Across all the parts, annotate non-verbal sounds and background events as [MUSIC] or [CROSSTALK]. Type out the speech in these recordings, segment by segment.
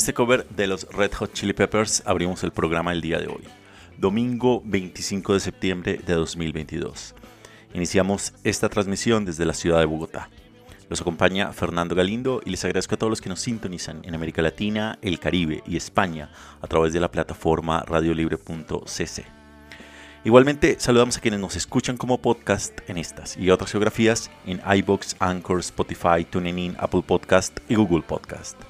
Este cover de los Red Hot Chili Peppers abrimos el programa el día de hoy, domingo 25 de septiembre de 2022. Iniciamos esta transmisión desde la ciudad de Bogotá. Los acompaña Fernando Galindo y les agradezco a todos los que nos sintonizan en América Latina, el Caribe y España a través de la plataforma radiolibre.cc. Igualmente saludamos a quienes nos escuchan como podcast en estas y otras geografías en iBox, Anchor, Spotify, TuneIn, Apple Podcast y Google Podcast.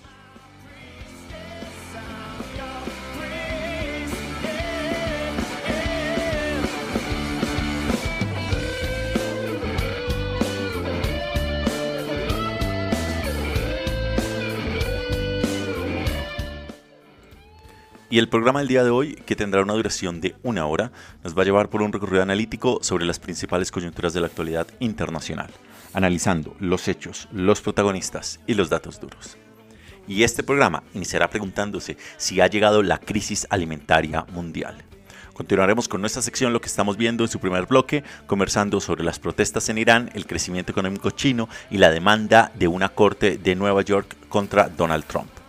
Y el programa del día de hoy, que tendrá una duración de una hora, nos va a llevar por un recorrido analítico sobre las principales coyunturas de la actualidad internacional, analizando los hechos, los protagonistas y los datos duros. Y este programa iniciará preguntándose si ha llegado la crisis alimentaria mundial. Continuaremos con nuestra sección Lo que estamos viendo en su primer bloque, conversando sobre las protestas en Irán, el crecimiento económico chino y la demanda de una corte de Nueva York contra Donald Trump.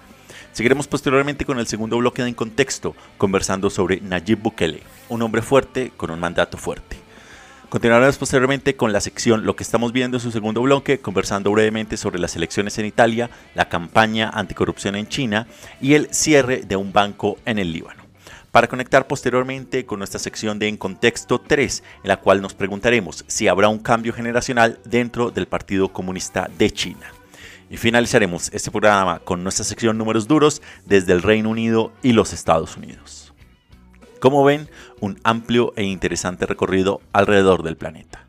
Seguiremos posteriormente con el segundo bloque de En Contexto, conversando sobre Nayib Bukele, un hombre fuerte con un mandato fuerte. Continuaremos posteriormente con la sección Lo que estamos viendo en su segundo bloque, conversando brevemente sobre las elecciones en Italia, la campaña anticorrupción en China y el cierre de un banco en el Líbano. Para conectar posteriormente con nuestra sección de En Contexto 3, en la cual nos preguntaremos si habrá un cambio generacional dentro del Partido Comunista de China. Y finalizaremos este programa con nuestra sección números duros desde el Reino Unido y los Estados Unidos. Como ven, un amplio e interesante recorrido alrededor del planeta.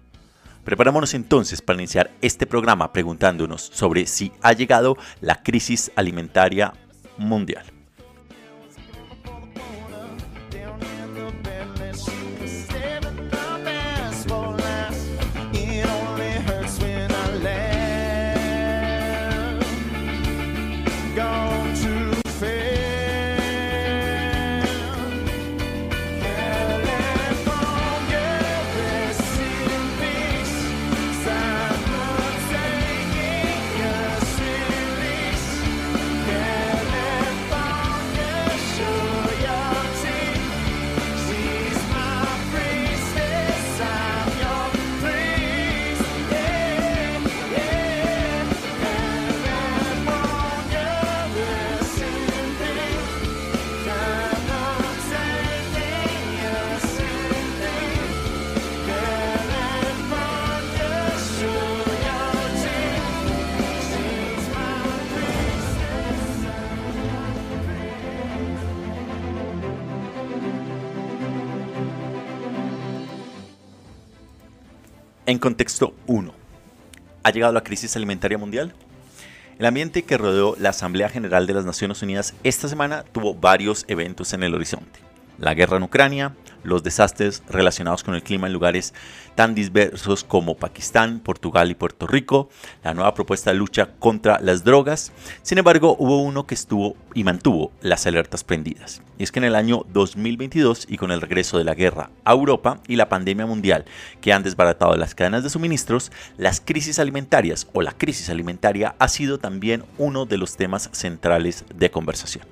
Preparámonos entonces para iniciar este programa preguntándonos sobre si ha llegado la crisis alimentaria mundial. En contexto 1. ¿Ha llegado la crisis alimentaria mundial? El ambiente que rodeó la Asamblea General de las Naciones Unidas esta semana tuvo varios eventos en el horizonte. La guerra en Ucrania, los desastres relacionados con el clima en lugares tan diversos como Pakistán, Portugal y Puerto Rico, la nueva propuesta de lucha contra las drogas. Sin embargo, hubo uno que estuvo y mantuvo las alertas prendidas. Y es que en el año 2022 y con el regreso de la guerra a Europa y la pandemia mundial que han desbaratado las cadenas de suministros, las crisis alimentarias o la crisis alimentaria ha sido también uno de los temas centrales de conversación.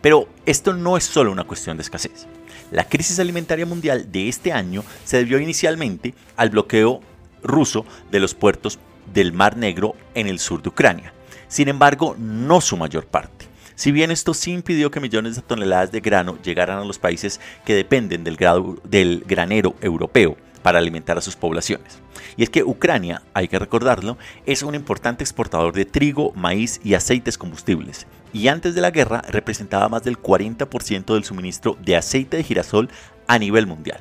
Pero esto no es solo una cuestión de escasez. La crisis alimentaria mundial de este año se debió inicialmente al bloqueo ruso de los puertos del Mar Negro en el sur de Ucrania. Sin embargo, no su mayor parte. Si bien esto sí impidió que millones de toneladas de grano llegaran a los países que dependen del, del granero europeo para alimentar a sus poblaciones. Y es que Ucrania, hay que recordarlo, es un importante exportador de trigo, maíz y aceites combustibles. Y antes de la guerra representaba más del 40% del suministro de aceite de girasol a nivel mundial.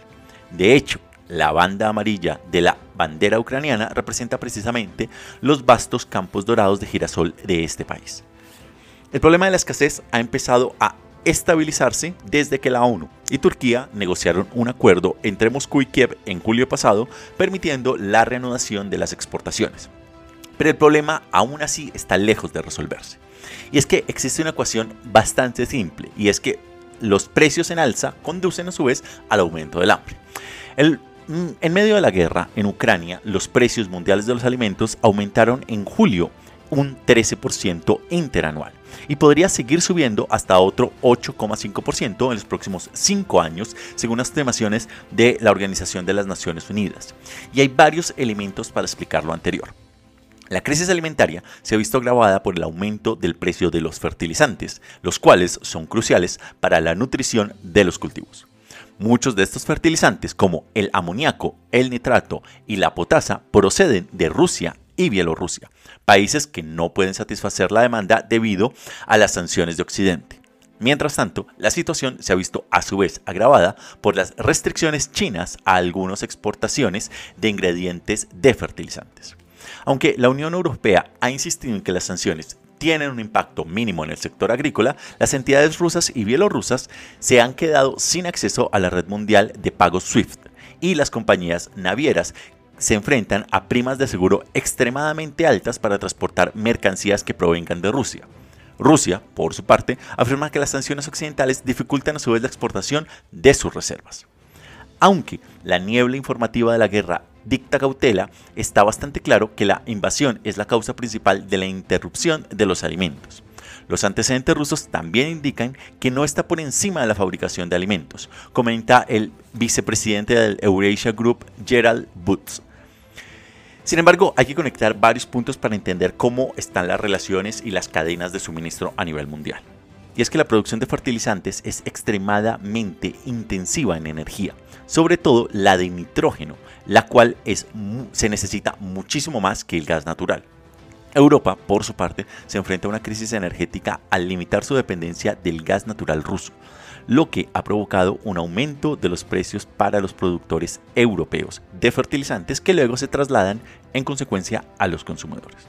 De hecho, la banda amarilla de la bandera ucraniana representa precisamente los vastos campos dorados de girasol de este país. El problema de la escasez ha empezado a estabilizarse desde que la ONU y Turquía negociaron un acuerdo entre Moscú y Kiev en julio pasado, permitiendo la reanudación de las exportaciones. Pero el problema aún así está lejos de resolverse. Y es que existe una ecuación bastante simple, y es que los precios en alza conducen a su vez al aumento del hambre. Mm, en medio de la guerra en Ucrania, los precios mundiales de los alimentos aumentaron en julio un 13% interanual y podría seguir subiendo hasta otro 8,5% en los próximos 5 años, según las estimaciones de la Organización de las Naciones Unidas. Y hay varios elementos para explicar lo anterior. La crisis alimentaria se ha visto agravada por el aumento del precio de los fertilizantes, los cuales son cruciales para la nutrición de los cultivos. Muchos de estos fertilizantes, como el amoníaco, el nitrato y la potasa, proceden de Rusia y Bielorrusia, países que no pueden satisfacer la demanda debido a las sanciones de Occidente. Mientras tanto, la situación se ha visto a su vez agravada por las restricciones chinas a algunas exportaciones de ingredientes de fertilizantes. Aunque la Unión Europea ha insistido en que las sanciones tienen un impacto mínimo en el sector agrícola, las entidades rusas y bielorrusas se han quedado sin acceso a la red mundial de pagos SWIFT y las compañías navieras se enfrentan a primas de seguro extremadamente altas para transportar mercancías que provengan de Rusia. Rusia, por su parte, afirma que las sanciones occidentales dificultan a su vez la exportación de sus reservas. Aunque la niebla informativa de la guerra dicta cautela, está bastante claro que la invasión es la causa principal de la interrupción de los alimentos. Los antecedentes rusos también indican que no está por encima de la fabricación de alimentos, comenta el vicepresidente del Eurasia Group, Gerald Butz. Sin embargo, hay que conectar varios puntos para entender cómo están las relaciones y las cadenas de suministro a nivel mundial. Y es que la producción de fertilizantes es extremadamente intensiva en energía, sobre todo la de nitrógeno, la cual es, se necesita muchísimo más que el gas natural. Europa, por su parte, se enfrenta a una crisis energética al limitar su dependencia del gas natural ruso, lo que ha provocado un aumento de los precios para los productores europeos de fertilizantes que luego se trasladan en consecuencia a los consumidores.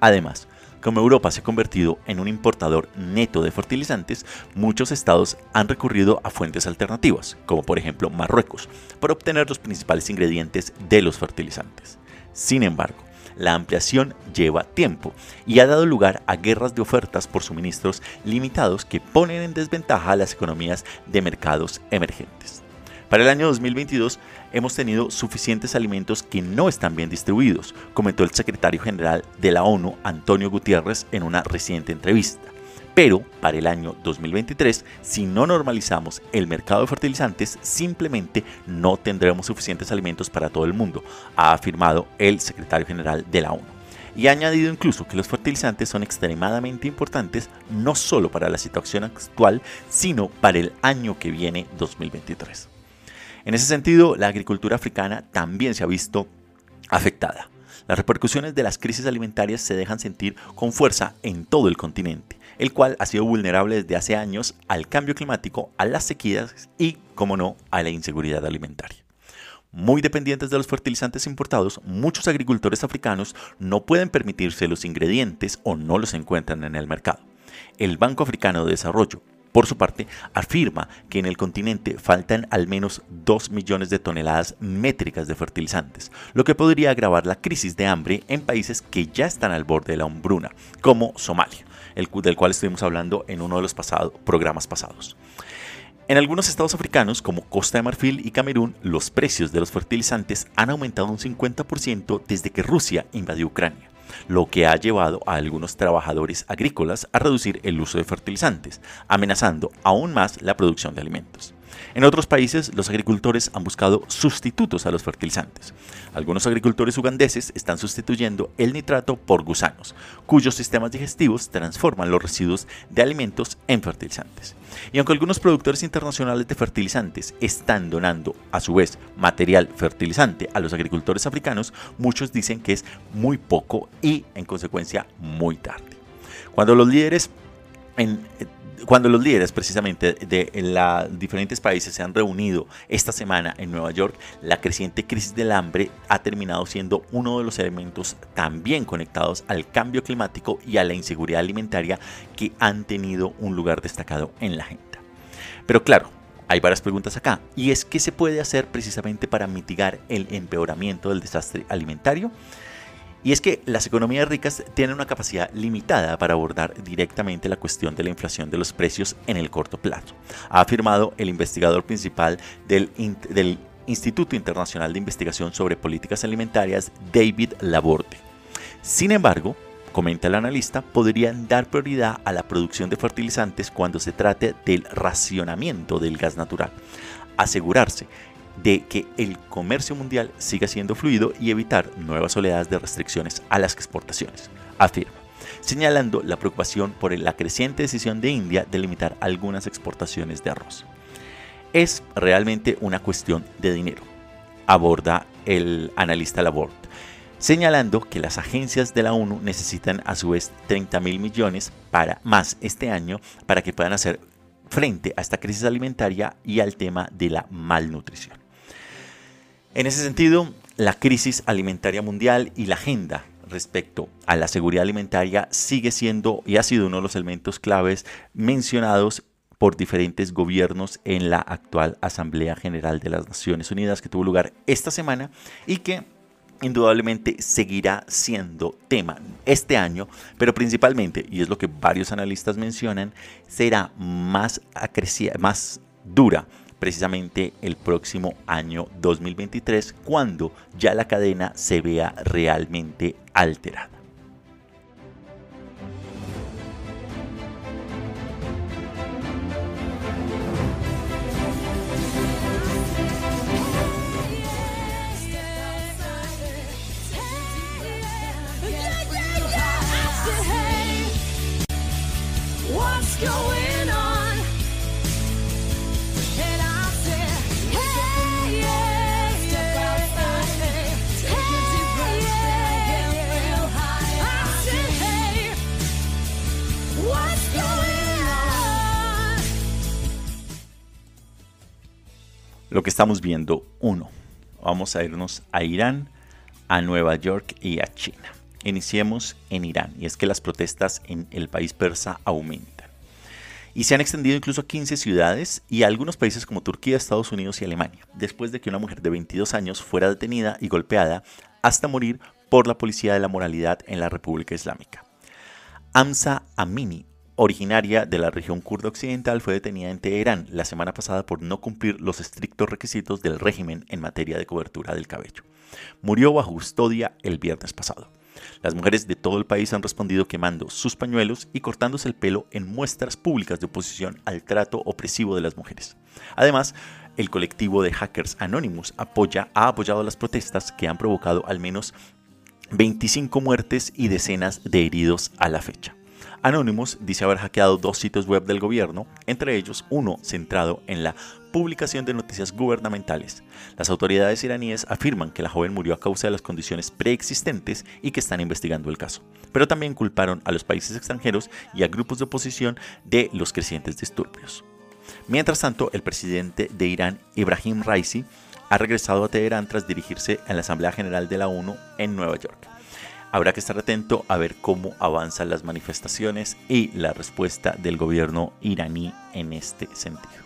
Además, como Europa se ha convertido en un importador neto de fertilizantes, muchos estados han recurrido a fuentes alternativas, como por ejemplo Marruecos, para obtener los principales ingredientes de los fertilizantes. Sin embargo, la ampliación lleva tiempo y ha dado lugar a guerras de ofertas por suministros limitados que ponen en desventaja a las economías de mercados emergentes. Para el año 2022 hemos tenido suficientes alimentos que no están bien distribuidos, comentó el secretario general de la ONU, Antonio Gutiérrez, en una reciente entrevista. Pero para el año 2023, si no normalizamos el mercado de fertilizantes, simplemente no tendremos suficientes alimentos para todo el mundo, ha afirmado el secretario general de la ONU. Y ha añadido incluso que los fertilizantes son extremadamente importantes no solo para la situación actual, sino para el año que viene 2023. En ese sentido, la agricultura africana también se ha visto afectada. Las repercusiones de las crisis alimentarias se dejan sentir con fuerza en todo el continente el cual ha sido vulnerable desde hace años al cambio climático, a las sequías y, como no, a la inseguridad alimentaria. Muy dependientes de los fertilizantes importados, muchos agricultores africanos no pueden permitirse los ingredientes o no los encuentran en el mercado. El Banco Africano de Desarrollo, por su parte, afirma que en el continente faltan al menos 2 millones de toneladas métricas de fertilizantes, lo que podría agravar la crisis de hambre en países que ya están al borde de la hambruna, como Somalia del cual estuvimos hablando en uno de los programas pasados. En algunos estados africanos, como Costa de Marfil y Camerún, los precios de los fertilizantes han aumentado un 50% desde que Rusia invadió Ucrania. Lo que ha llevado a algunos trabajadores agrícolas a reducir el uso de fertilizantes, amenazando aún más la producción de alimentos. En otros países, los agricultores han buscado sustitutos a los fertilizantes. Algunos agricultores ugandeses están sustituyendo el nitrato por gusanos, cuyos sistemas digestivos transforman los residuos de alimentos en fertilizantes. Y aunque algunos productores internacionales de fertilizantes están donando a su vez material fertilizante a los agricultores africanos, muchos dicen que es muy poco y en consecuencia muy tarde. Cuando los líderes en cuando los líderes precisamente de los diferentes países se han reunido esta semana en Nueva York, la creciente crisis del hambre ha terminado siendo uno de los elementos también conectados al cambio climático y a la inseguridad alimentaria que han tenido un lugar destacado en la agenda. Pero claro, hay varias preguntas acá. ¿Y es qué se puede hacer precisamente para mitigar el empeoramiento del desastre alimentario? Y es que las economías ricas tienen una capacidad limitada para abordar directamente la cuestión de la inflación de los precios en el corto plazo, ha afirmado el investigador principal del, Instituto Internacional de Investigación sobre Políticas Alimentarias, David Laborde. Sin embargo, comenta el analista, podrían dar prioridad a la producción de fertilizantes cuando se trate del racionamiento del gas natural. Asegurarse de que el comercio mundial siga siendo fluido y evitar nuevas oleadas de restricciones a las exportaciones, afirma, señalando la preocupación por la creciente decisión de India de limitar algunas exportaciones de arroz. Es realmente una cuestión de dinero, aborda el analista Laborde, señalando que las agencias de la ONU necesitan a su vez 30 mil millones para más este año para que puedan hacer frente a esta crisis alimentaria y al tema de la malnutrición. En ese sentido, la crisis alimentaria mundial y la agenda respecto a la seguridad alimentaria sigue siendo y ha sido uno de los elementos claves mencionados por diferentes gobiernos en la actual Asamblea General de las Naciones Unidas que tuvo lugar esta semana y que indudablemente seguirá siendo tema este año, pero principalmente, y es lo que varios analistas mencionan, será más, más dura precisamente el próximo año 2023 cuando ya la cadena se vea realmente alterada. Lo que estamos viendo, uno, vamos a irnos a Irán, a Nueva York y a China. Iniciemos en Irán, y es que las protestas en el país persa aumentan. Y se han extendido incluso a 15 ciudades y a algunos países como Turquía, Estados Unidos y Alemania, después de que una mujer de 22 años fuera detenida y golpeada hasta morir por la policía de la moralidad en la República Islámica. Amsa Amini, originaria de la región kurda occidental, fue detenida en Teherán la semana pasada por no cumplir los estrictos requisitos del régimen en materia de cobertura del cabello. Murió bajo custodia el viernes pasado. Las mujeres de todo el país han respondido quemando sus pañuelos y cortándose el pelo en muestras públicas de oposición al trato opresivo de las mujeres. Además, el colectivo de hackers Anonymous apoya, ha apoyado las protestas que han provocado al menos 25 muertes y decenas de heridos a la fecha. Anonymous dice haber hackeado dos sitios web del gobierno, entre ellos uno centrado en la publicación de noticias gubernamentales. Las autoridades iraníes afirman que la joven murió a causa de las condiciones preexistentes y que están investigando el caso, pero también culparon a los países extranjeros y a grupos de oposición de los crecientes disturbios. Mientras tanto, el presidente de Irán, Ibrahim Raisi, ha regresado a Teherán tras dirigirse a la Asamblea General de la ONU en Nueva York. Habrá que estar atento a ver cómo avanzan las manifestaciones y la respuesta del gobierno iraní en este sentido.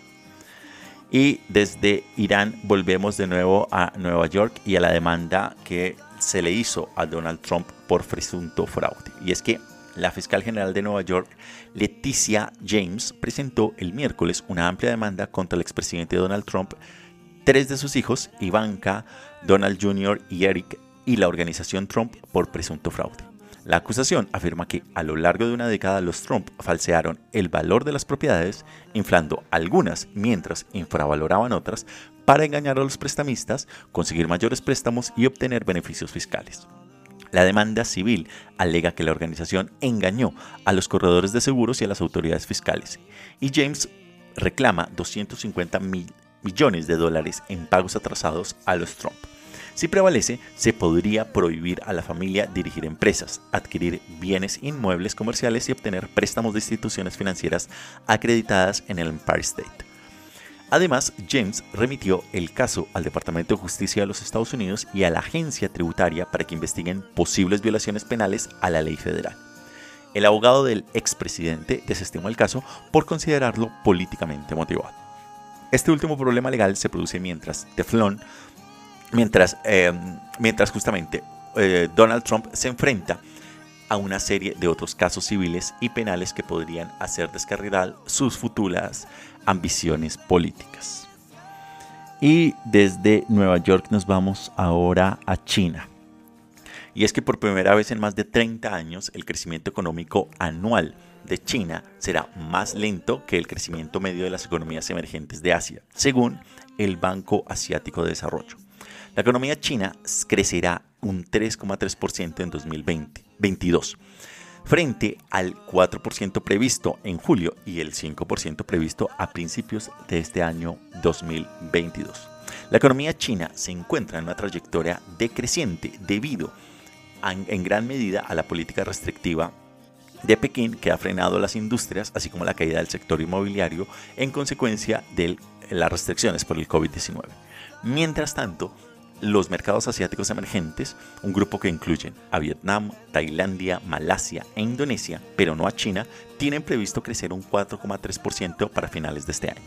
Y desde Irán volvemos de nuevo a Nueva York y a la demanda que se le hizo a Donald Trump por presunto fraude. Y es que la fiscal general de Nueva York, Leticia James, presentó el miércoles una amplia demanda contra el expresidente Donald Trump, tres de sus hijos, Ivanka, Donald Jr. y Eric, y la organización Trump por presunto fraude. La acusación afirma que a lo largo de una década los Trump falsearon el valor de las propiedades, inflando algunas mientras infravaloraban otras, para engañar a los prestamistas, conseguir mayores préstamos y obtener beneficios fiscales. La demanda civil alega que la organización engañó a los corredores de seguros y a las autoridades fiscales, y James reclama 250 mil millones de dólares en pagos atrasados a los Trump. Si prevalece, se podría prohibir a la familia dirigir empresas, adquirir bienes inmuebles comerciales y obtener préstamos de instituciones financieras acreditadas en el Empire State. Además, James remitió el caso al Departamento de Justicia de los Estados Unidos y a la agencia tributaria para que investiguen posibles violaciones penales a la ley federal. El abogado del expresidente desestimó el caso por considerarlo políticamente motivado. Este último problema legal se produce mientras Teflon, mientras, eh, mientras justamente eh, Donald Trump se enfrenta a una serie de otros casos civiles y penales que podrían hacer descarrilar sus futuras ambiciones políticas. Y desde Nueva York nos vamos ahora a China. Y es que por primera vez en más de 30 años el crecimiento económico anual de China será más lento que el crecimiento medio de las economías emergentes de Asia, según el Banco Asiático de Desarrollo. La economía china crecerá un 3,3% en 2022 frente al 4% previsto en julio y el 5% previsto a principios de este año 2022. La economía china se encuentra en una trayectoria decreciente debido en gran medida a la política restrictiva de Pekín que ha frenado las industrias, así como la caída del sector inmobiliario en consecuencia de las restricciones por el COVID-19. Mientras tanto, los mercados asiáticos emergentes, un grupo que incluye a Vietnam, Tailandia, Malasia e Indonesia, pero no a China, tienen previsto crecer un 4,3% para finales de este año.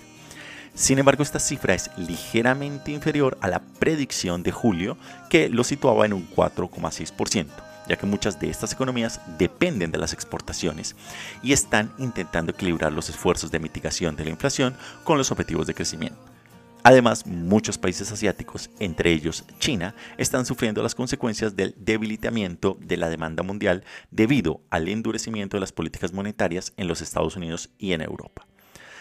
Sin embargo, esta cifra es ligeramente inferior a la predicción de julio, que lo situaba en un 4,6%, ya que muchas de estas economías dependen de las exportaciones y están intentando equilibrar los esfuerzos de mitigación de la inflación con los objetivos de crecimiento. Además, muchos países asiáticos, entre ellos China, están sufriendo las consecuencias del debilitamiento de la demanda mundial debido al endurecimiento de las políticas monetarias en los Estados Unidos y en Europa.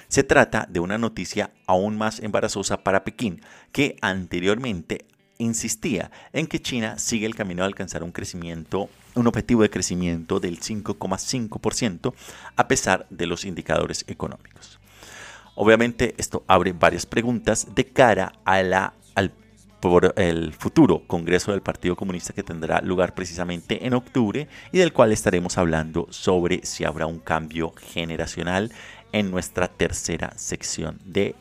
Se trata de una noticia aún más embarazosa para Pekín, que anteriormente insistía en que China sigue el camino de alcanzar un crecimiento, un objetivo de crecimiento del 5,5% a pesar de los indicadores económicos. Obviamente esto abre varias preguntas de cara a la, al por el futuro Congreso del Partido Comunista que tendrá lugar precisamente en octubre y del cual estaremos hablando sobre si habrá un cambio generacional en nuestra tercera sección de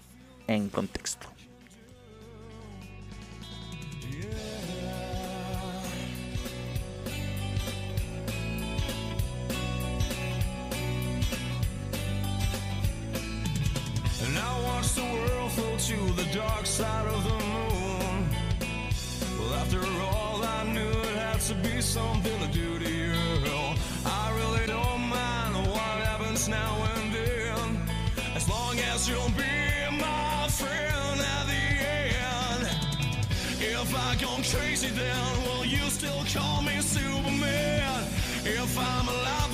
En Contexto. To the dark side of the moon. Well, after all, I knew it had to be something to do to you. I really don't mind what happens now and then, as long as you'll be my friend at the end. If I go crazy, then will you still call me Superman? If I'm alive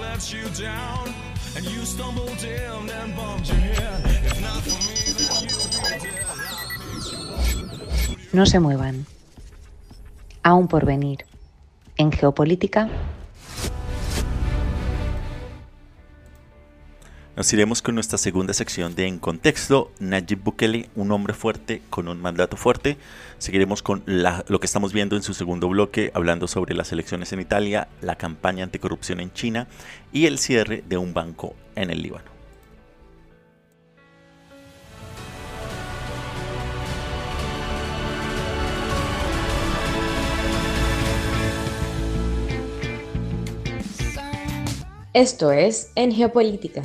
let you down, and you and. No se muevan. Aún por venir. En geopolítica Nos iremos con nuestra segunda sección de En Contexto, Nayib Bukele, un hombre fuerte con un mandato fuerte. Seguiremos con lo que estamos viendo en su segundo bloque, hablando sobre las elecciones en Italia, la campaña anticorrupción en China y el cierre de un banco en el Líbano. Esto es En Geopolítica,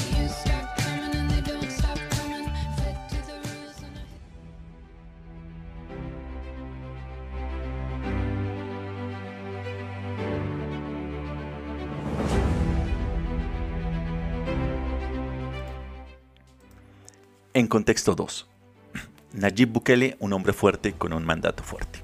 En contexto 2. [CLEARS THROAT] Nayib Bukele, un hombre fuerte con un mandato fuerte.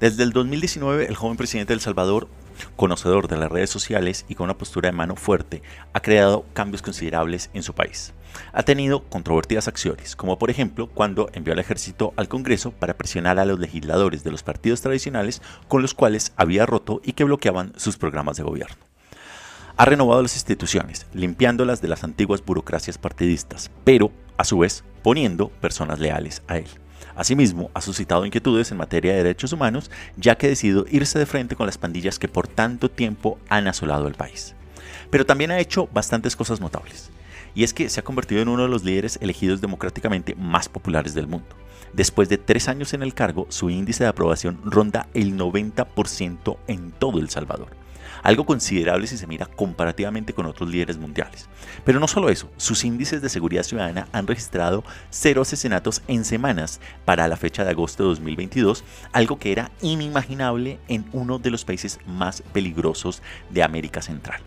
Desde el 2019, el joven presidente de El Salvador, conocedor de las redes sociales y con una postura de mano fuerte, ha creado cambios considerables en su país. Ha tenido controvertidas acciones, como por ejemplo cuando envió al ejército al Congreso para presionar a los legisladores de los partidos tradicionales con los cuales había roto y que bloqueaban sus programas de gobierno. Ha renovado las instituciones, limpiándolas de las antiguas burocracias partidistas, pero a su vez poniendo personas leales a él. Asimismo, ha suscitado inquietudes en materia de derechos humanos, ya que ha decidido irse de frente con las pandillas que por tanto tiempo han asolado el país. Pero también ha hecho bastantes cosas notables, y es que se ha convertido en uno de los líderes elegidos democráticamente más populares del mundo. Después de tres años en el cargo, su índice de aprobación ronda el 90% en todo El Salvador algo considerable si se mira comparativamente con otros líderes mundiales. Pero no solo eso, sus índices de seguridad ciudadana han registrado cero asesinatos en semanas para la fecha de agosto de 2022, algo que era inimaginable en uno de los países más peligrosos de América Central.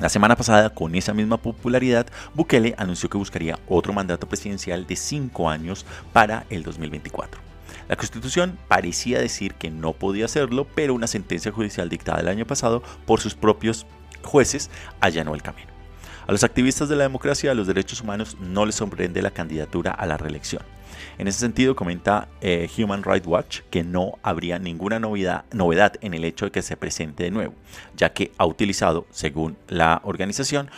La semana pasada, con esa misma popularidad, Bukele anunció que buscaría otro mandato presidencial de cinco años para el 2024. La Constitución parecía decir que no podía hacerlo, pero una sentencia judicial dictada el año pasado por sus propios jueces allanó el camino. A los activistas de la democracia y los derechos humanos no les sorprende la candidatura a la reelección. En ese sentido, comenta eh, Human Rights Watch que no habría ninguna novedad, novedad en el hecho de que se presente de nuevo, ya que ha utilizado, según la organización,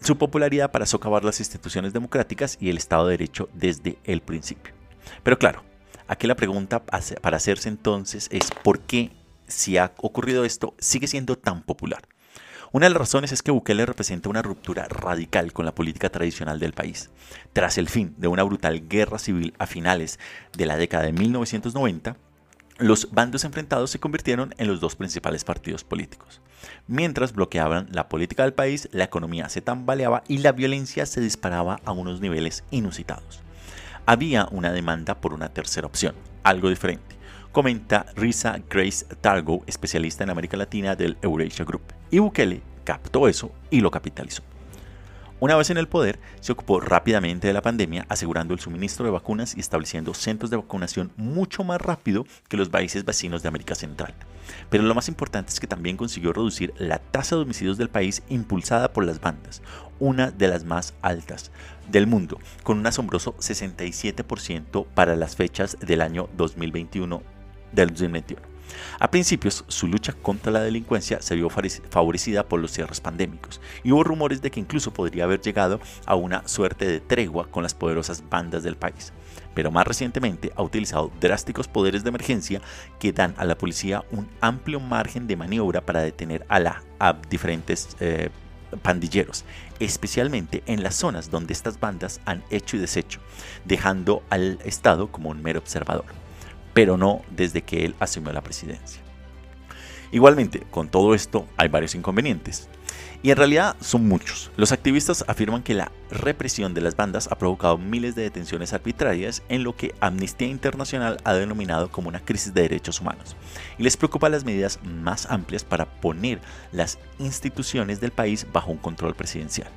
su popularidad para socavar las instituciones democráticas y el Estado de Derecho desde el principio. Pero claro, Aquí la pregunta para hacerse entonces es ¿por qué si ha ocurrido esto sigue siendo tan popular? Una de las razones es que Bukele representa una ruptura radical con la política tradicional del país. Tras el fin de una brutal guerra civil a finales de la década de 1990, los bandos enfrentados se convirtieron en los dos principales partidos políticos. Mientras bloqueaban la política del país, la economía se tambaleaba y la violencia se disparaba a unos niveles inusitados había una demanda por una tercera opción, algo diferente. Comenta Risa Grace Targo, especialista en América Latina del Eurasia Group. Y Bukele captó eso y lo capitalizó. Una vez en el poder, se ocupó rápidamente de la pandemia, asegurando el suministro de vacunas y estableciendo centros de vacunación mucho más rápido que los países vecinos de América Central. Pero lo más importante es que también consiguió reducir la tasa de homicidios del país impulsada por las bandas, una de las más altas del mundo, con un asombroso 67% para las fechas del año 2021 del 2021. A principios, su lucha contra la delincuencia se vio favorecida por los cierres pandémicos y hubo rumores de que incluso podría haber llegado a una suerte de tregua con las poderosas bandas del país. Pero más recientemente ha utilizado drásticos poderes de emergencia que dan a la policía un amplio margen de maniobra para detener a, la, diferentes eh, pandilleros, especialmente en las zonas donde estas bandas han hecho y deshecho, dejando al Estado como un mero observador pero no desde que él asumió la presidencia. Igualmente, con todo esto hay varios inconvenientes. Y en realidad son muchos. Los activistas afirman que la represión de las bandas ha provocado miles de detenciones arbitrarias en lo que Amnistía Internacional ha denominado como una crisis de derechos humanos. Y les preocupa las medidas más amplias para poner las instituciones del país bajo un control presidencial.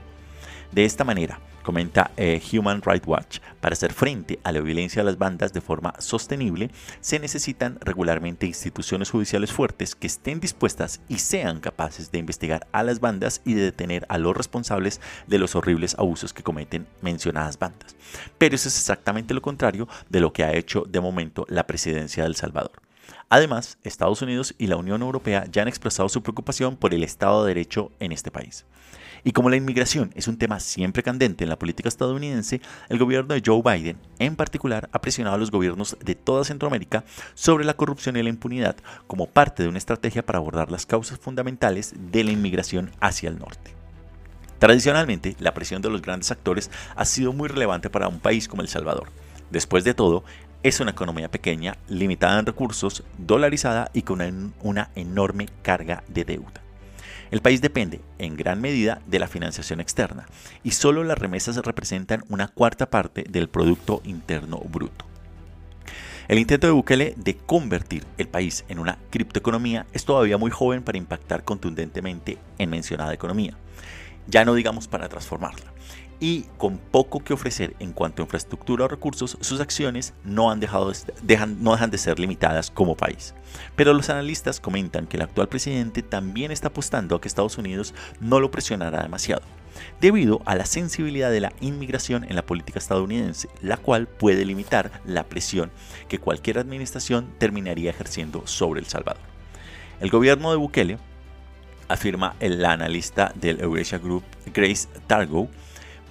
De esta manera, comenta eh, Human Rights Watch, para hacer frente a la violencia de las bandas de forma sostenible, se necesitan regularmente instituciones judiciales fuertes que estén dispuestas y sean capaces de investigar a las bandas y de detener a los responsables de los horribles abusos que cometen mencionadas bandas. Pero eso es exactamente lo contrario de lo que ha hecho de momento la presidencia de El Salvador. Además, Estados Unidos y la Unión Europea ya han expresado su preocupación por el Estado de Derecho en este país. Y como la inmigración es un tema siempre candente en la política estadounidense, el gobierno de Joe Biden en particular ha presionado a los gobiernos de toda Centroamérica sobre la corrupción y la impunidad como parte de una estrategia para abordar las causas fundamentales de la inmigración hacia el norte. Tradicionalmente, la presión de los grandes actores ha sido muy relevante para un país como El Salvador. Después de todo, es una economía pequeña, limitada en recursos, dolarizada y con una enorme carga de deuda. El país depende, en gran medida, de la financiación externa, y solo las remesas representan una cuarta parte del Producto Interno Bruto. El intento de Bukele de convertir el país en una criptoeconomía es todavía muy joven para impactar contundentemente en mencionada economía, ya no digamos para transformarla y con poco que ofrecer en cuanto a infraestructura o recursos, sus acciones no, han dejado dejan, no dejan de ser limitadas como país. Pero los analistas comentan que el actual presidente también está apostando a que Estados Unidos no lo presionará demasiado, debido a la sensibilidad de la inmigración en la política estadounidense, la cual puede limitar la presión que cualquier administración terminaría ejerciendo sobre El Salvador. El gobierno de Bukele, afirma el analista del Eurasia Group Grace Targo,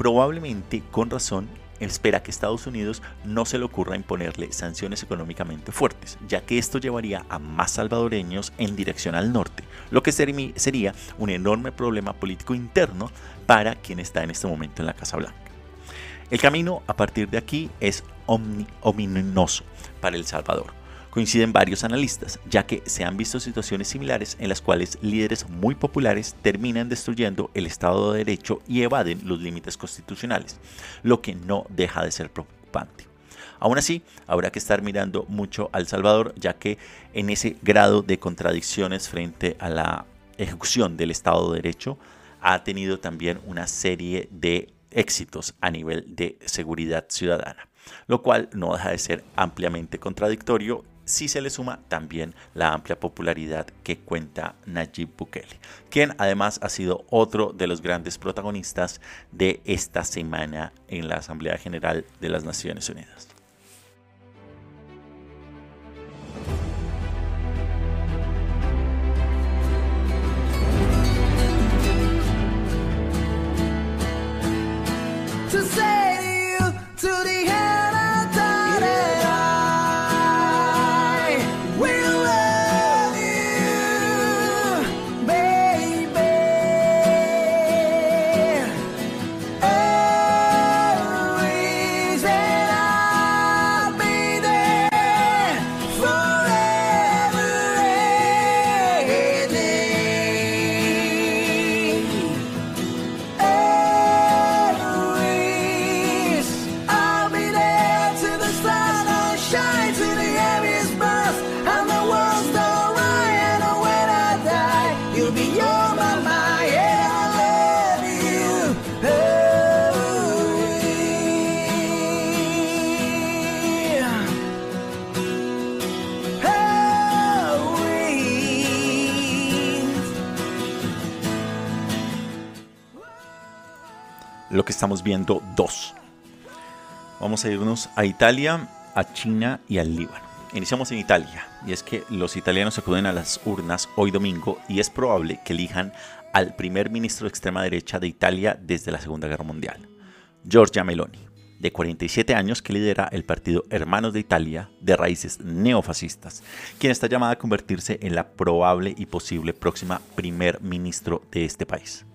probablemente con razón espera que Estados Unidos no se le ocurra imponerle sanciones económicamente fuertes, ya que esto llevaría a más salvadoreños en dirección al norte, lo que sería un enorme problema político interno para quien está en este momento en la Casa Blanca. El camino a partir de aquí es ominoso para El Salvador coinciden varios analistas, ya que se han visto situaciones similares en las cuales líderes muy populares terminan destruyendo el Estado de Derecho y evaden los límites constitucionales, lo que no deja de ser preocupante. Aún así, habrá que estar mirando mucho al Salvador, ya que en ese grado de contradicciones frente a la ejecución del Estado de Derecho, ha tenido también una serie de éxitos a nivel de seguridad ciudadana, lo cual no deja de ser ampliamente contradictorio si se le suma también la amplia popularidad que cuenta Nayib Bukele, quien además ha sido otro de los grandes protagonistas de esta semana en la Asamblea General de las Naciones Unidas. Lo que estamos viendo dos. Vamos a irnos a Italia, a China y al Líbano. Iniciamos en Italia, y es que los italianos acuden a las urnas hoy domingo y es probable que elijan al primer ministro de extrema derecha de Italia desde la Segunda Guerra Mundial, Giorgia Meloni, de 47 años que lidera el partido Hermanos de Italia de raíces neofascistas, quien está llamada a convertirse en la probable y posible próxima primer ministro de este país.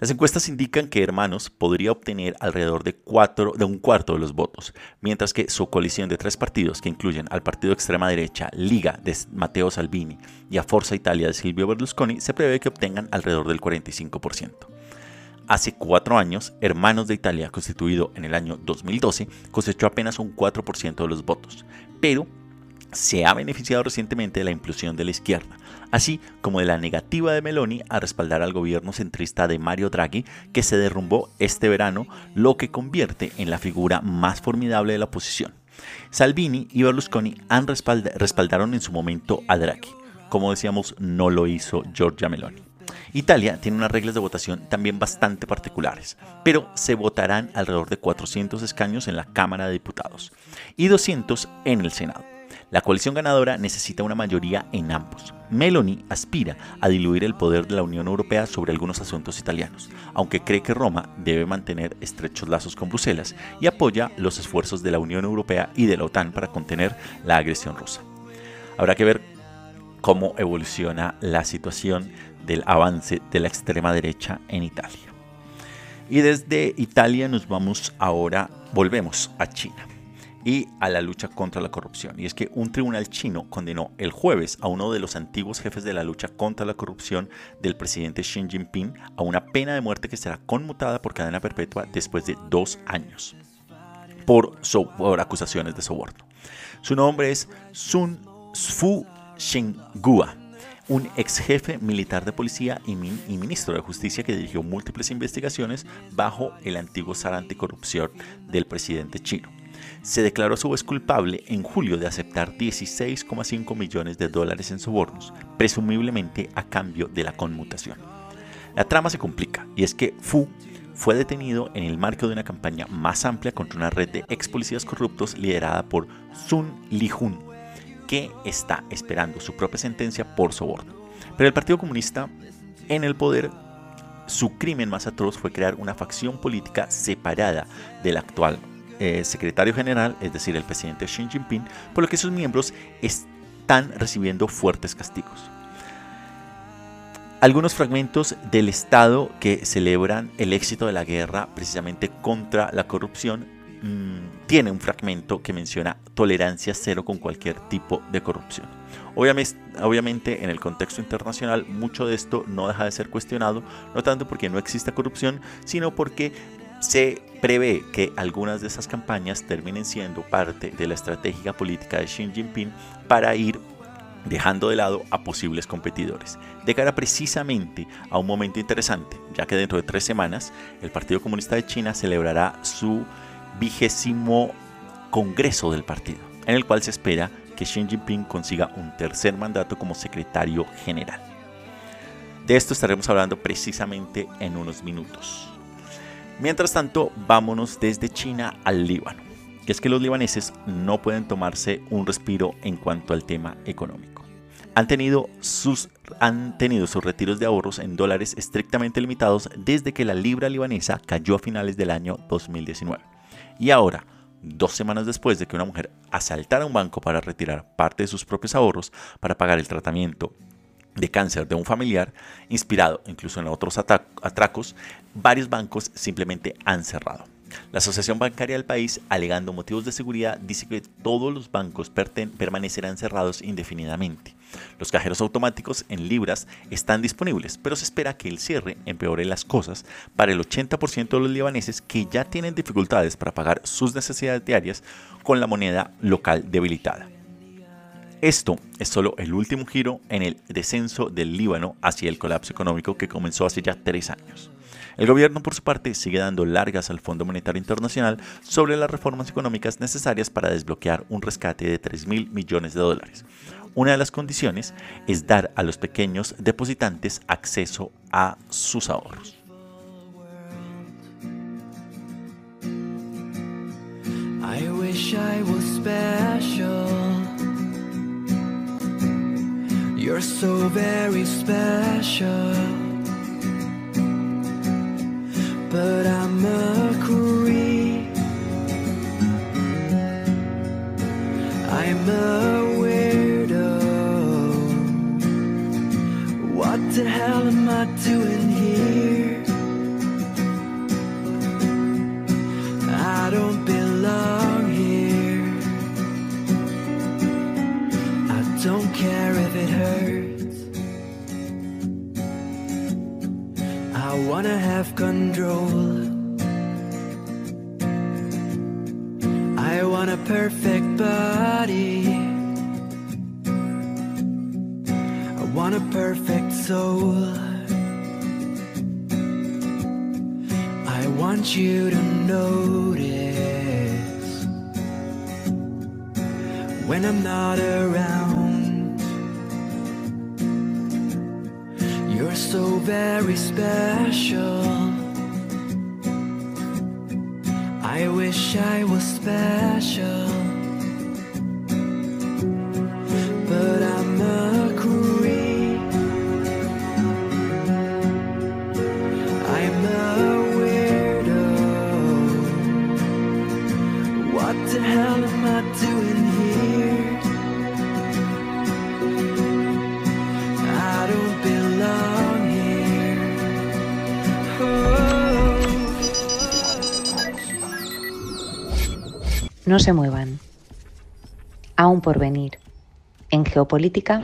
Las encuestas indican que Hermanos podría obtener alrededor de, un cuarto de los votos, mientras que su coalición de tres partidos, que incluyen al partido extrema derecha Liga de Matteo Salvini y a Forza Italia de Silvio Berlusconi, se prevé que obtengan alrededor del 45%. Hace cuatro años, Hermanos de Italia, constituido en el año 2012, cosechó apenas un 4% de los votos, pero se ha beneficiado recientemente de la inclusión de la izquierda, así como de la negativa de Meloni a respaldar al gobierno centrista de Mario Draghi, que se derrumbó este verano, lo que convierte en la figura más formidable de la oposición. Salvini y Berlusconi han respaldaron en su momento a Draghi. Como decíamos, no lo hizo Giorgia Meloni. Italia tiene unas reglas de votación también bastante particulares, pero se votarán alrededor de 400 escaños en la Cámara de Diputados y 200 en el Senado. La coalición ganadora necesita una mayoría en ambos. Meloni aspira a diluir el poder de la Unión Europea sobre algunos asuntos italianos, aunque cree que Roma debe mantener estrechos lazos con Bruselas y apoya los esfuerzos de la Unión Europea y de la OTAN para contener la agresión rusa. Habrá que ver cómo evoluciona la situación del avance de la extrema derecha en Italia. Y desde Italia nos vamos ahora, volvemos a China y a la lucha contra la corrupción. Y es que un tribunal chino condenó el jueves a uno de los antiguos jefes de la lucha contra la corrupción del presidente Xi Jinping a una pena de muerte que será conmutada por cadena perpetua después de dos años por, por acusaciones de soborno. Su nombre es Sun Fu Shenghua un ex jefe militar de policía y, ministro de justicia que dirigió múltiples investigaciones bajo el antiguo zar anticorrupción del presidente chino se declaró su vez culpable en julio de aceptar 16,5 millones de dólares en sobornos, presumiblemente a cambio de la conmutación. La trama se complica y es que Fu fue detenido en el marco de una campaña más amplia contra una red de ex policías corruptos liderada por Sun Li-hun, que está esperando su propia sentencia por soborno. Pero el Partido Comunista en el poder su crimen más atroz fue crear una facción política separada del actual eh, secretario general, es decir, el presidente Xi Jinping, por lo que sus miembros están recibiendo fuertes castigos. Algunos fragmentos del Estado que celebran el éxito de la guerra precisamente contra la corrupción mm, tiene un fragmento que menciona tolerancia cero con cualquier tipo de corrupción. Obviamente, obviamente, en el contexto internacional mucho de esto no deja de ser cuestionado, no tanto porque no exista corrupción, sino porque se prevé que algunas de esas campañas terminen siendo parte de la estrategia política de Xi Jinping para ir dejando de lado a posibles competidores, de cara precisamente a un momento interesante, ya que dentro de tres semanas el Partido Comunista de China celebrará su vigésimo Congreso del partido, en el cual se espera que Xi Jinping consiga un tercer mandato como secretario general. De esto estaremos hablando precisamente en unos minutos. Mientras tanto, vámonos desde China al Líbano. Y es que los libaneses no pueden tomarse un respiro en cuanto al tema económico. Han tenido, sus, han tenido sus retiros de ahorros en dólares estrictamente limitados desde que la libra libanesa cayó a finales del año 2019. Y ahora, dos semanas después de que una mujer asaltara un banco para retirar parte de sus propios ahorros para pagar el tratamiento de cáncer de un familiar, inspirado incluso en otros atracos, varios bancos simplemente han cerrado. La Asociación Bancaria del país, alegando motivos de seguridad, dice que todos los bancos permanecerán cerrados indefinidamente. Los cajeros automáticos en libras están disponibles, pero se espera que el cierre empeore las cosas para el 80% de los libaneses que ya tienen dificultades para pagar sus necesidades diarias con la moneda local debilitada. Esto es solo el último giro en el descenso del Líbano hacia el colapso económico que comenzó hace ya tres años. El gobierno, por su parte, sigue dando largas al Fondo Monetario Internacional sobre las reformas económicas necesarias para desbloquear un rescate de 3 mil millones de dólares. Una de las condiciones es dar a los pequeños depositantes acceso a sus ahorros. You're so very special. But I'm a creep I'm a weirdo. What the hell am I doing here? Have control. I want a perfect body. I want a perfect soul. I want you to notice when I'm not around. Very special. I wish I was special. No se muevan. Aún por venir. En geopolítica.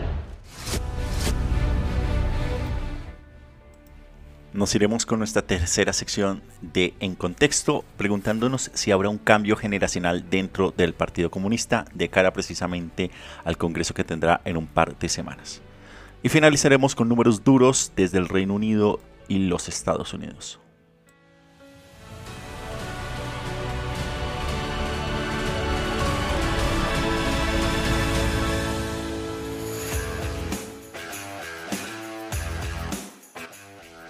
Nos iremos con nuestra tercera sección de En Contexto, preguntándonos si habrá un cambio generacional dentro del Partido Comunista de cara precisamente al Congreso que tendrá en un par de semanas. Y finalizaremos con números duros desde el Reino Unido y los Estados Unidos.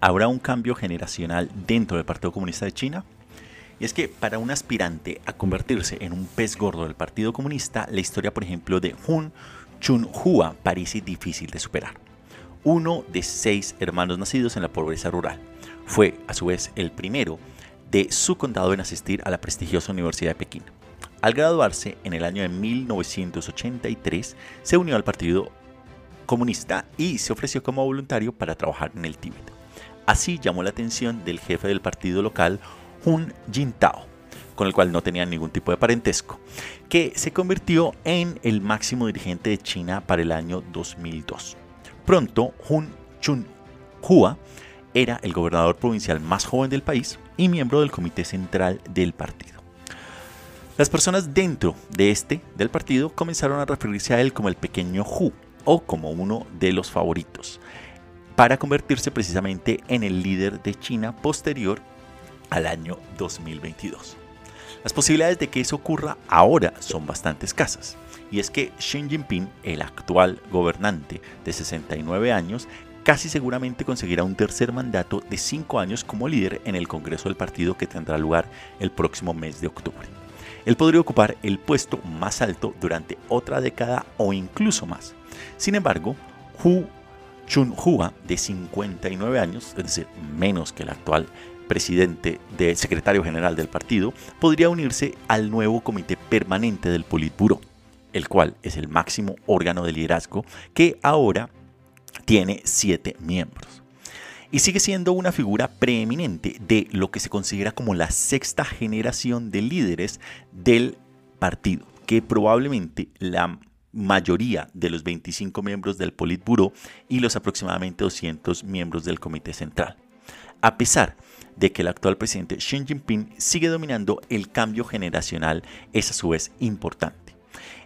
¿Habrá un cambio generacional dentro del Partido Comunista de China? Y es que para un aspirante a convertirse en un pez gordo del Partido Comunista, la historia, por ejemplo, de Hun Chun-hua parece difícil de superar. Uno de seis hermanos nacidos en la pobreza rural. Fue, a su vez, el primero de su condado en asistir a la prestigiosa Universidad de Pekín. Al graduarse en el año de 1983, se unió al Partido comunista y se ofreció como voluntario para trabajar en el Tíbet. Así llamó la atención del jefe del partido local, Hun Jintao, con el cual no tenía ningún tipo de parentesco, que se convirtió en el máximo dirigente de China para el año 2002. Pronto, Hun Chun-hua era el gobernador provincial más joven del país y miembro del comité central del partido. Las personas dentro de este del partido comenzaron a referirse a él como el pequeño Hu, o como uno de los favoritos, para convertirse precisamente en el líder de China posterior al año 2022. Las posibilidades de que eso ocurra ahora son bastante escasas, y es que Xi Jinping, el actual gobernante de 69 años, casi seguramente conseguirá un tercer mandato de 5 años como líder en el Congreso del partido que tendrá lugar el próximo mes de octubre. Él podría ocupar el puesto más alto durante otra década o incluso más. Sin embargo, Hu Chun-hua, de 59 años, es decir, menos que el actual presidente del secretario general del partido, podría unirse al nuevo comité permanente del Politburo, el cual es el máximo órgano de liderazgo que ahora tiene siete miembros. Y sigue siendo una figura preeminente de lo que se considera como la sexta generación de líderes del partido, que probablemente la mayoría de los 25 miembros del Politburo y los aproximadamente 200 miembros del Comité Central. A pesar de que el actual presidente Xi Jinping sigue dominando, el cambio generacional es a su vez importante.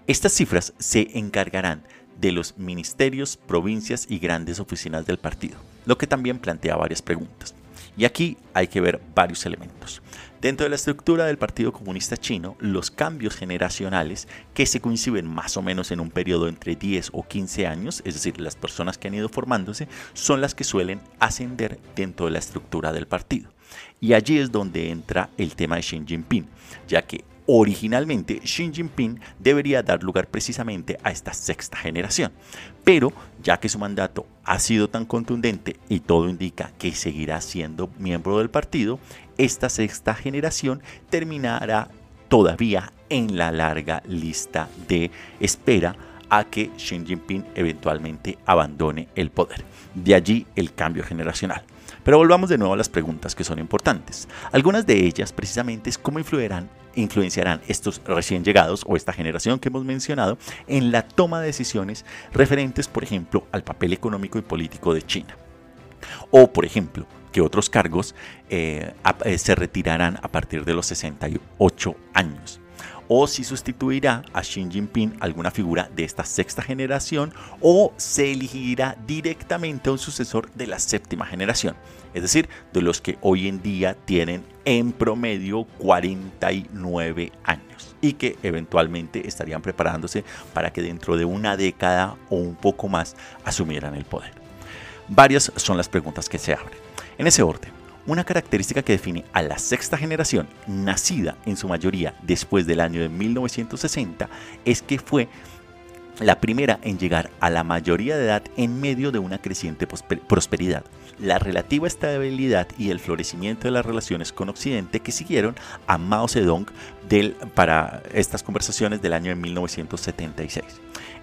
Estas cifras se encargarán de los ministerios, provincias y grandes oficinas del partido, lo que también plantea varias preguntas. Y aquí hay que ver varios elementos. Dentro de la estructura del Partido Comunista Chino, los cambios generacionales que se coinciden más o menos en un periodo entre 10 o 15 años, es decir, las personas que han ido formándose, son las que suelen ascender dentro de la estructura del partido. Y allí es donde entra el tema de Xi Jinping, ya que Originalmente, Xi Jinping debería dar lugar precisamente a esta sexta generación, pero ya que su mandato ha sido tan contundente y todo indica que seguirá siendo miembro del partido, esta sexta generación terminará todavía en la larga lista de espera a que Xi Jinping eventualmente abandone el poder. De allí el cambio generacional. Pero volvamos de nuevo a las preguntas que son importantes. Algunas de ellas precisamente es cómo influirán, influenciarán estos recién llegados o esta generación que hemos mencionado en la toma de decisiones referentes, por ejemplo, al papel económico y político de China. O, por ejemplo, que otros cargos eh, eh, se retirarán a partir de los 68 años. o si sustituirá a Xi Jinping alguna figura de esta sexta generación o se elegirá directamente a un sucesor de la séptima generación, es decir, de los que hoy en día tienen en promedio 49 años y que eventualmente estarían preparándose para que dentro de una década o un poco más asumieran el poder. Varias son las preguntas que se abren. En ese orden, una característica que define a la sexta generación, nacida en su mayoría después del año de 1960, es que fue la primera en llegar a la mayoría de edad en medio de una creciente prosperidad, la relativa estabilidad y el florecimiento de las relaciones con Occidente que siguieron a Mao Zedong del, para estas conversaciones del año de 1976.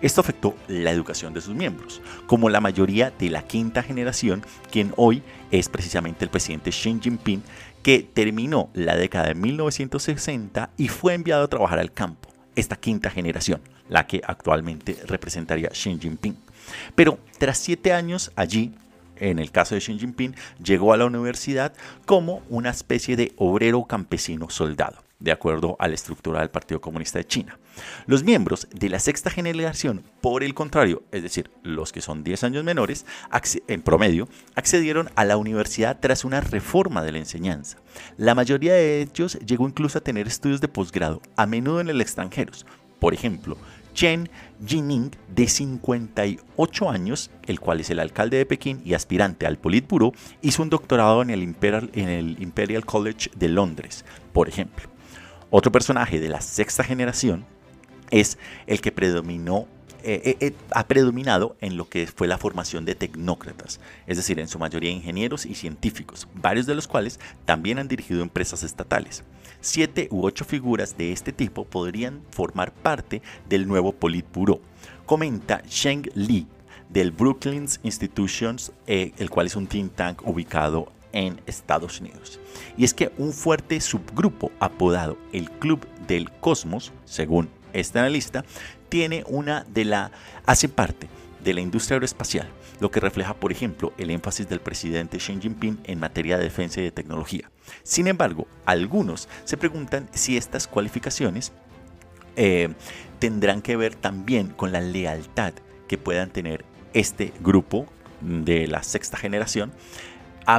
Esto afectó la educación de sus miembros, como la mayoría de la quinta generación, quien hoy es precisamente el presidente Xi Jinping, que terminó la década de 1960 y fue enviado a trabajar al campo, esta quinta generación, la que actualmente representaría Xi Jinping. Pero tras siete años allí, en el caso de Xi Jinping, llegó a la universidad como una especie de obrero campesino soldado de acuerdo a la estructura del Partido Comunista de China. Los miembros de la sexta generación, por el contrario, es decir, los que son 10 años menores, en promedio, accedieron a la universidad tras una reforma de la enseñanza. La mayoría de ellos llegó incluso a tener estudios de posgrado, a menudo en el extranjero. Por ejemplo, Chen Jining, de 58 años, el cual es el alcalde de Pekín y aspirante al Politburo, hizo un doctorado en el Imperial, en el Imperial College de Londres, por ejemplo. Otro personaje de la sexta generación es el que predominó eh, eh, eh, ha predominado en lo que fue la formación de tecnócratas, es decir, en su mayoría ingenieros y científicos, varios de los cuales también han dirigido empresas estatales. Siete u ocho figuras de este tipo podrían formar parte del nuevo Politburo, comenta Sheng Li del Brookings Institutions, el cual es un think tank ubicado en Estados Unidos. Y es que un fuerte subgrupo apodado el Club del Cosmos, según este analista, tiene una de la hace parte de la industria aeroespacial, lo que refleja, por ejemplo, el énfasis del presidente Xi Jinping en materia de defensa y de tecnología. Sin embargo, algunos se preguntan si estas cualificaciones eh, tendrán que ver también con la lealtad que puedan tener este grupo de la sexta generación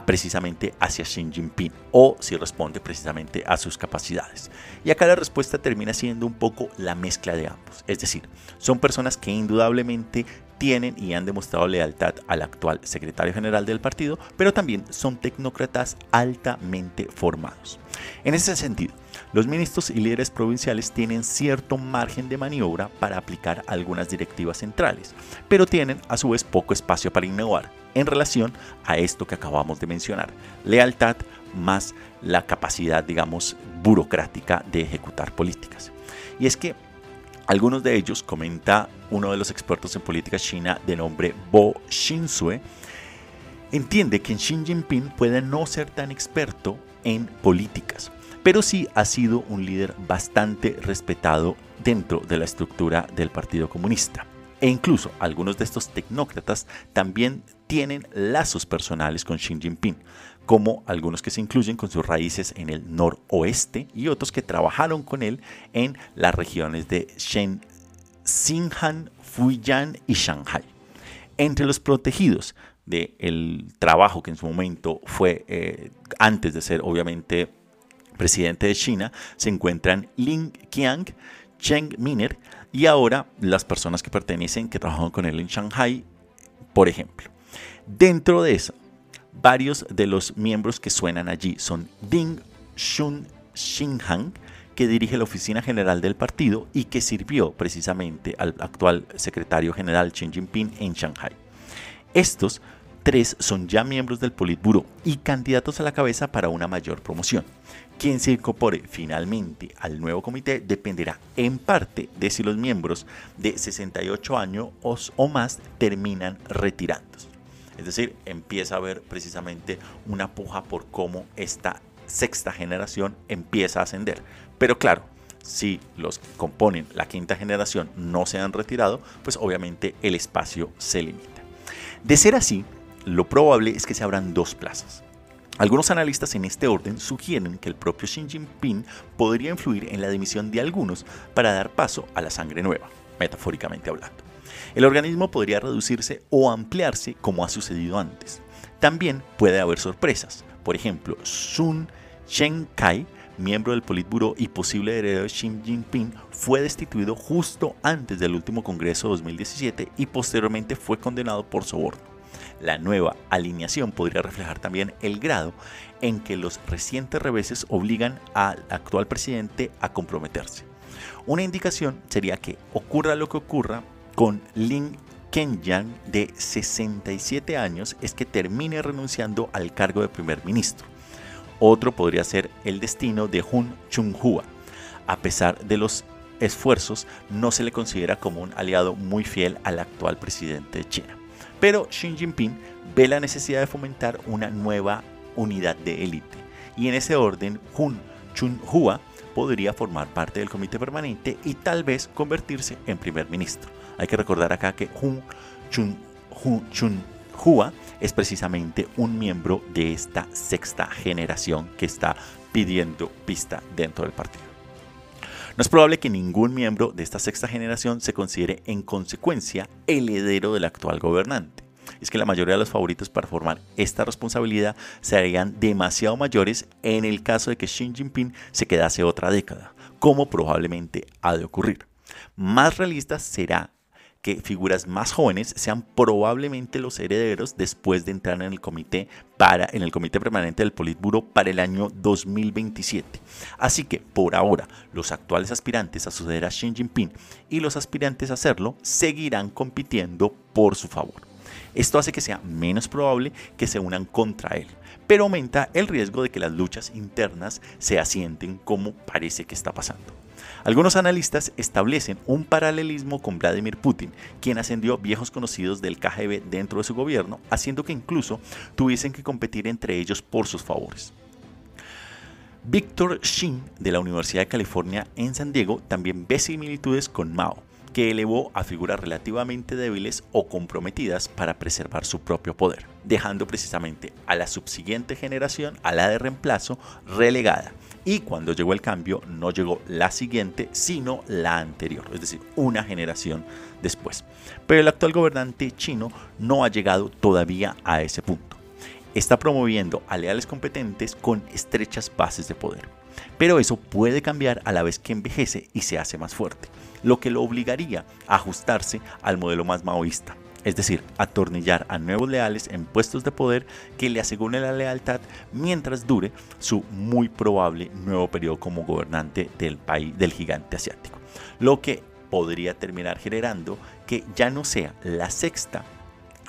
precisamente hacia Xi Jinping o si responde precisamente a sus capacidades. Y acá la respuesta termina siendo un poco la mezcla de ambos. Es decir, son personas que indudablemente tienen y han demostrado lealtad al actual secretario general del partido, pero también son tecnócratas altamente formados. En ese sentido, los ministros y líderes provinciales tienen cierto margen de maniobra para aplicar algunas directivas centrales, pero tienen a su vez poco espacio para innovar en relación a esto que acabamos de mencionar, lealtad más la capacidad, digamos, burocrática de ejecutar políticas. Y es que algunos de ellos, comenta uno de los expertos en política china de nombre Bo Xinsue, entiende que Xi Jinping puede no ser tan experto en políticas, pero sí ha sido un líder bastante respetado dentro de la estructura del Partido Comunista. E incluso algunos de estos tecnócratas también tienen lazos personales con Xi Jinping, como algunos que se incluyen con sus raíces en el noroeste y otros que trabajaron con él en las regiones de Shen, Xinjiang, Fujian y Shanghai. Entre los protegidos del trabajo que en su momento fue, eh, antes de ser obviamente presidente de China, se encuentran Lin Qiang, Cheng Miner y ahora las personas que pertenecen, que trabajan con él en Shanghai, por ejemplo. Dentro de eso, varios de los miembros que suenan allí son Ding Shun Xinhang, que dirige la oficina general del partido y que sirvió precisamente al actual secretario general Xi Jinping en Shanghai. Estos tres son ya miembros del Politburo y candidatos a la cabeza para una mayor promoción. Quien se incorpore finalmente al nuevo comité dependerá en parte de si los miembros de 68 años o más terminan retirándose. Es decir, empieza a haber precisamente una puja por cómo esta sexta generación empieza a ascender. Pero claro, si los que componen la quinta generación no se han retirado, pues obviamente el espacio se limita. De ser así, lo probable es que se abran dos plazas. Algunos analistas en este orden sugieren que el propio Xi Jinping podría influir en la dimisión de algunos para dar paso a la sangre nueva, metafóricamente hablando. El organismo podría reducirse o ampliarse como ha sucedido antes. También puede haber sorpresas. Por ejemplo, Sun Chen-kai, miembro del Politburo y posible heredero de Xi Jinping, fue destituido justo antes del último Congreso 2017 y posteriormente fue condenado por soborno. La nueva alineación podría reflejar también el grado en que los recientes reveses obligan al actual presidente a comprometerse. Una indicación sería que ocurra lo que ocurra con Lin Kenyang de 67 años es que termine renunciando al cargo de primer ministro. Otro podría ser el destino de Hun Chung-hua. A pesar de los esfuerzos, no se le considera como un aliado muy fiel al actual presidente de China. Pero Xi Jinping ve la necesidad de fomentar una nueva unidad de élite. Y en ese orden, Hun Chun-hua podría formar parte del comité permanente y tal vez convertirse en primer ministro. Hay que recordar acá que Hun Chun-hua es precisamente un miembro de esta sexta generación que está pidiendo pista dentro del partido. No es probable que ningún miembro de esta sexta generación se considere en consecuencia el heredero del actual gobernante. Es que la mayoría de los favoritos para formar esta responsabilidad serían demasiado mayores en el caso de que Xi Jinping se quedase otra década, como probablemente ha de ocurrir. Más realista será que figuras más jóvenes sean probablemente los herederos después de entrar en el comité para en el comité permanente del Politburo para el año 2027. Así que por ahora los actuales aspirantes a suceder a Xi Jinping y los aspirantes a hacerlo seguirán compitiendo por su favor. Esto hace que sea menos probable que se unan contra él, pero aumenta el riesgo de que las luchas internas se asienten como parece que está pasando. Algunos analistas establecen un paralelismo con Vladimir Putin, quien ascendió viejos conocidos del KGB dentro de su gobierno, haciendo que incluso tuviesen que competir entre ellos por sus favores. Víctor Shin de la Universidad de California en San Diego también ve similitudes con Mao, que elevó a figuras relativamente débiles o comprometidas para preservar su propio poder, dejando precisamente a la subsiguiente generación, a la de reemplazo, relegada. Y cuando llegó el cambio, no llegó la siguiente, sino la anterior, es decir, una generación después. Pero el actual gobernante chino no ha llegado todavía a ese punto. Está promoviendo a leales competentes con estrechas bases de poder. Pero eso puede cambiar a la vez que envejece y se hace más fuerte lo que lo obligaría a ajustarse al modelo más maoísta, es decir, atornillar a nuevos leales en puestos de poder que le aseguren la lealtad mientras dure su muy probable nuevo periodo como gobernante del país del gigante asiático. Lo que podría terminar generando que ya no sea la sexta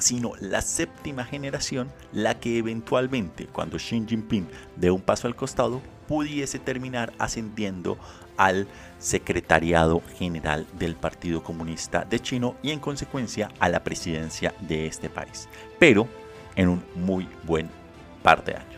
sino la séptima generación la que eventualmente, cuando Xi Jinping dé un paso al costado, pudiese terminar ascendiendo al secretariado general del Partido Comunista de China y en consecuencia a la presidencia de este país, pero en un muy buen par de años.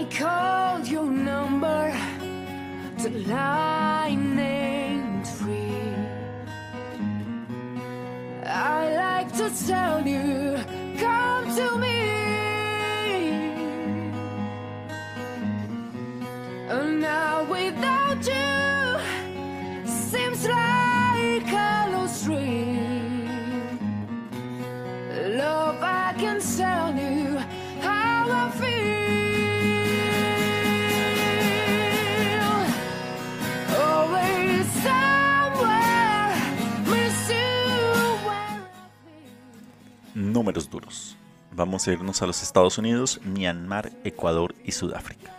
I called your number to line named free. I like to tell you, Números duros. Vamos a irnos a los Estados Unidos, Myanmar, Ecuador y Sudáfrica.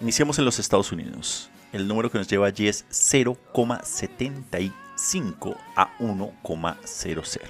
Iniciamos en los Estados Unidos. El número que nos lleva allí es 0,75 a 1,00.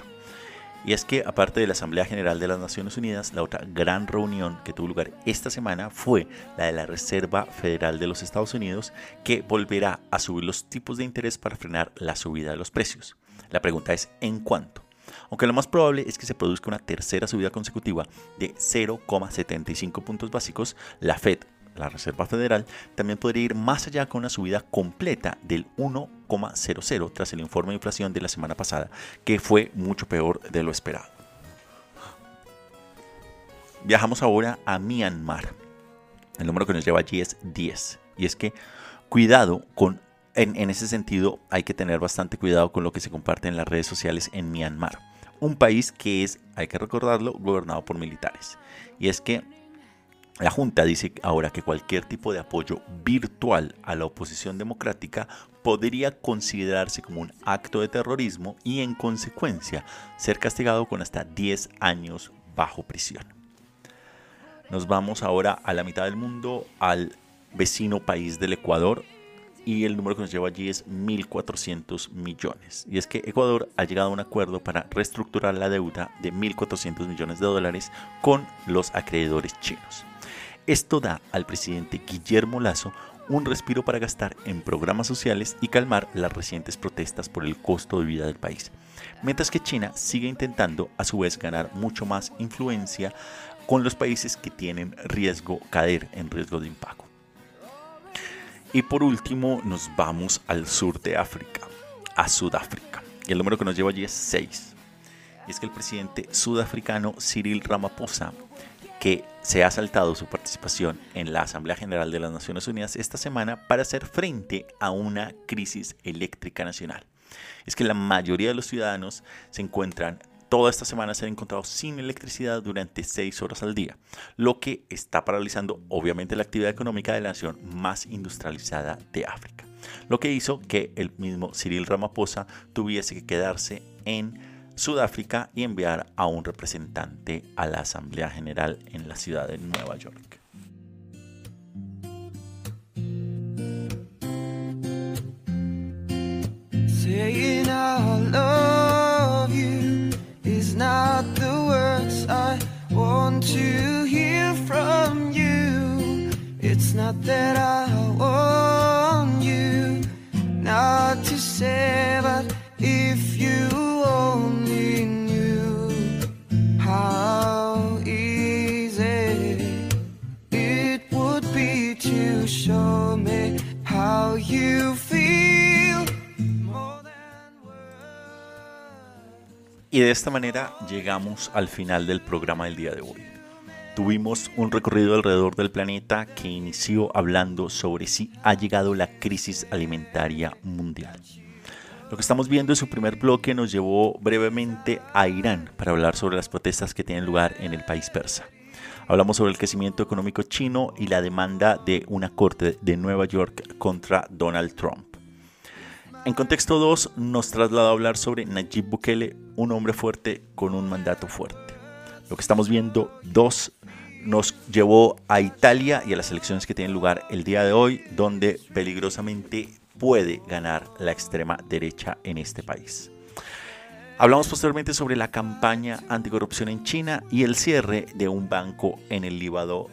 Y es que aparte de la Asamblea General de las Naciones Unidas, la otra gran reunión que tuvo lugar esta semana fue la de la Reserva Federal de los Estados Unidos, que volverá a subir los tipos de interés para frenar la subida de los precios. La pregunta es ¿en cuánto? Aunque lo más probable es que se produzca una tercera subida consecutiva de 0,75 puntos básicos, la Fed, la Reserva Federal, también podría ir más allá con una subida completa del 1,00 tras el informe de inflación de la semana pasada, que fue mucho peor de lo esperado. Viajamos ahora a Myanmar. El número que nos lleva allí es 10. Y es que cuidado con en, en, ese sentido hay que tener bastante cuidado con lo que se comparte en las redes sociales en Myanmar. Un país que es, hay que recordarlo, gobernado por militares. Y es que la Junta dice ahora que cualquier tipo de apoyo virtual a la oposición democrática podría considerarse como un acto de terrorismo y en consecuencia ser castigado con hasta 10 años bajo prisión. Nos vamos ahora a la mitad del mundo, al vecino país del Ecuador, y el número que nos lleva allí es 1.400 millones. Y es que Ecuador ha llegado a un acuerdo para reestructurar la deuda de 1.400 millones de dólares con los acreedores chinos. Esto da al presidente Guillermo Lazo un respiro para gastar en programas sociales y calmar las recientes protestas por el costo de vida del país. Mientras que China sigue intentando a su vez ganar mucho más influencia con los países que tienen riesgo caer en riesgo de impago. Y por último nos vamos al sur de África, a Sudáfrica. Y el número que nos lleva allí es 6. Y es que el presidente sudafricano Cyril Ramaphosa, que se ha saltado su participación en la Asamblea General de las Naciones Unidas esta semana para hacer frente a una crisis eléctrica nacional. Es que la mayoría de los ciudadanos se encuentran toda esta semana se han encontrado sin electricidad durante 6 horas al día, lo que está paralizando obviamente la actividad económica de la nación más industrializada de África. Lo que hizo que el mismo Cyril Ramaphosa tuviese que quedarse en Sudáfrica y enviar a un representante a la Asamblea General en la ciudad de Nueva York. Not the words I want to hear from you. It's not that I want you not to say, but if you only Y de esta manera llegamos al final del programa del día de hoy. Tuvimos un recorrido alrededor del planeta que inició hablando sobre si ha llegado la crisis alimentaria mundial. Lo que estamos viendo en su primer bloque nos llevó brevemente a Irán para hablar sobre las protestas que tienen lugar en el país persa. Hablamos sobre el crecimiento económico chino y la demanda de una corte de Nueva York contra Donald Trump. En contexto 2 nos traslada a hablar sobre Nayib Bukele, un hombre fuerte con un mandato fuerte. Lo que estamos viendo 2 nos llevó a Italia y a las elecciones que tienen lugar el día de hoy, donde peligrosamente puede ganar la extrema derecha en este país. Hablamos posteriormente sobre la campaña anticorrupción en China y el cierre de un banco en el Líbano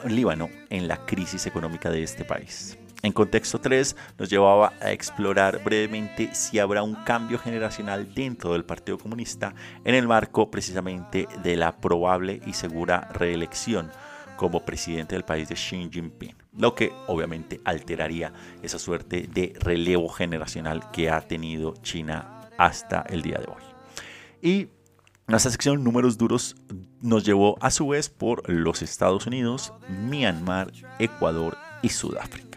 en la crisis económica de este país. En contexto 3 nos llevaba a explorar brevemente si habrá un cambio generacional dentro del Partido Comunista en el marco precisamente de la probable y segura reelección como presidente del país de Xi Jinping, lo que obviamente alteraría esa suerte de relevo generacional que ha tenido China hasta el día de hoy. Y nuestra sección números duros nos llevó a su vez por los Estados Unidos, Myanmar, Ecuador y Sudáfrica.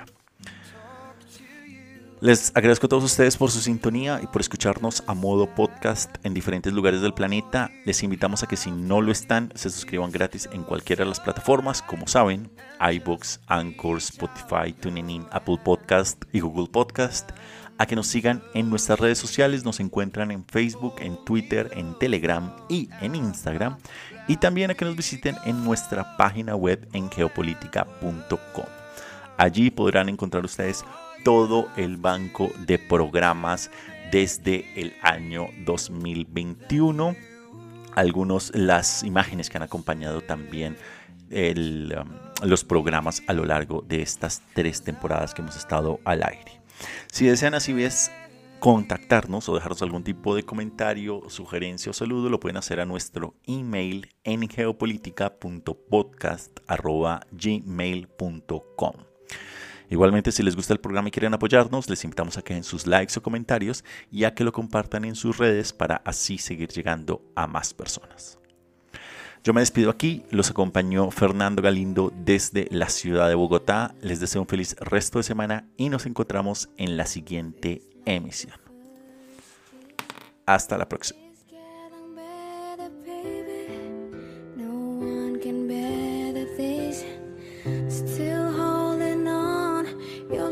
Les agradezco a todos ustedes por su sintonía y por escucharnos a modo podcast en diferentes lugares del planeta. Les invitamos a que si no lo están, se suscriban gratis en cualquiera de las plataformas, como saben, iBooks, Anchor, Spotify, TuneIn, Apple Podcast y Google Podcast. A que nos sigan en nuestras redes sociales, nos encuentran en Facebook, en Twitter, en Telegram y en Instagram. Y también a que nos visiten en nuestra página web en geopolítica.com. Allí podrán encontrar ustedes todo el banco de programas desde el año 2021. Algunos las imágenes que han acompañado también um, los programas a lo largo de estas tres temporadas que hemos estado al aire. Si desean así ves contactarnos o dejarnos algún tipo de comentario, sugerencia o saludo, lo pueden hacer a nuestro email en geopolítica.podcast.gmail.com. Igualmente, si les gusta el programa y quieren apoyarnos, les invitamos a que den sus likes o comentarios y a que lo compartan en sus redes para así seguir llegando a más personas. Yo me despido aquí, los acompañó Fernando Galindo desde la ciudad de Bogotá. Les deseo un feliz resto de semana y nos encontramos en la siguiente emisión. Hasta la próxima. You're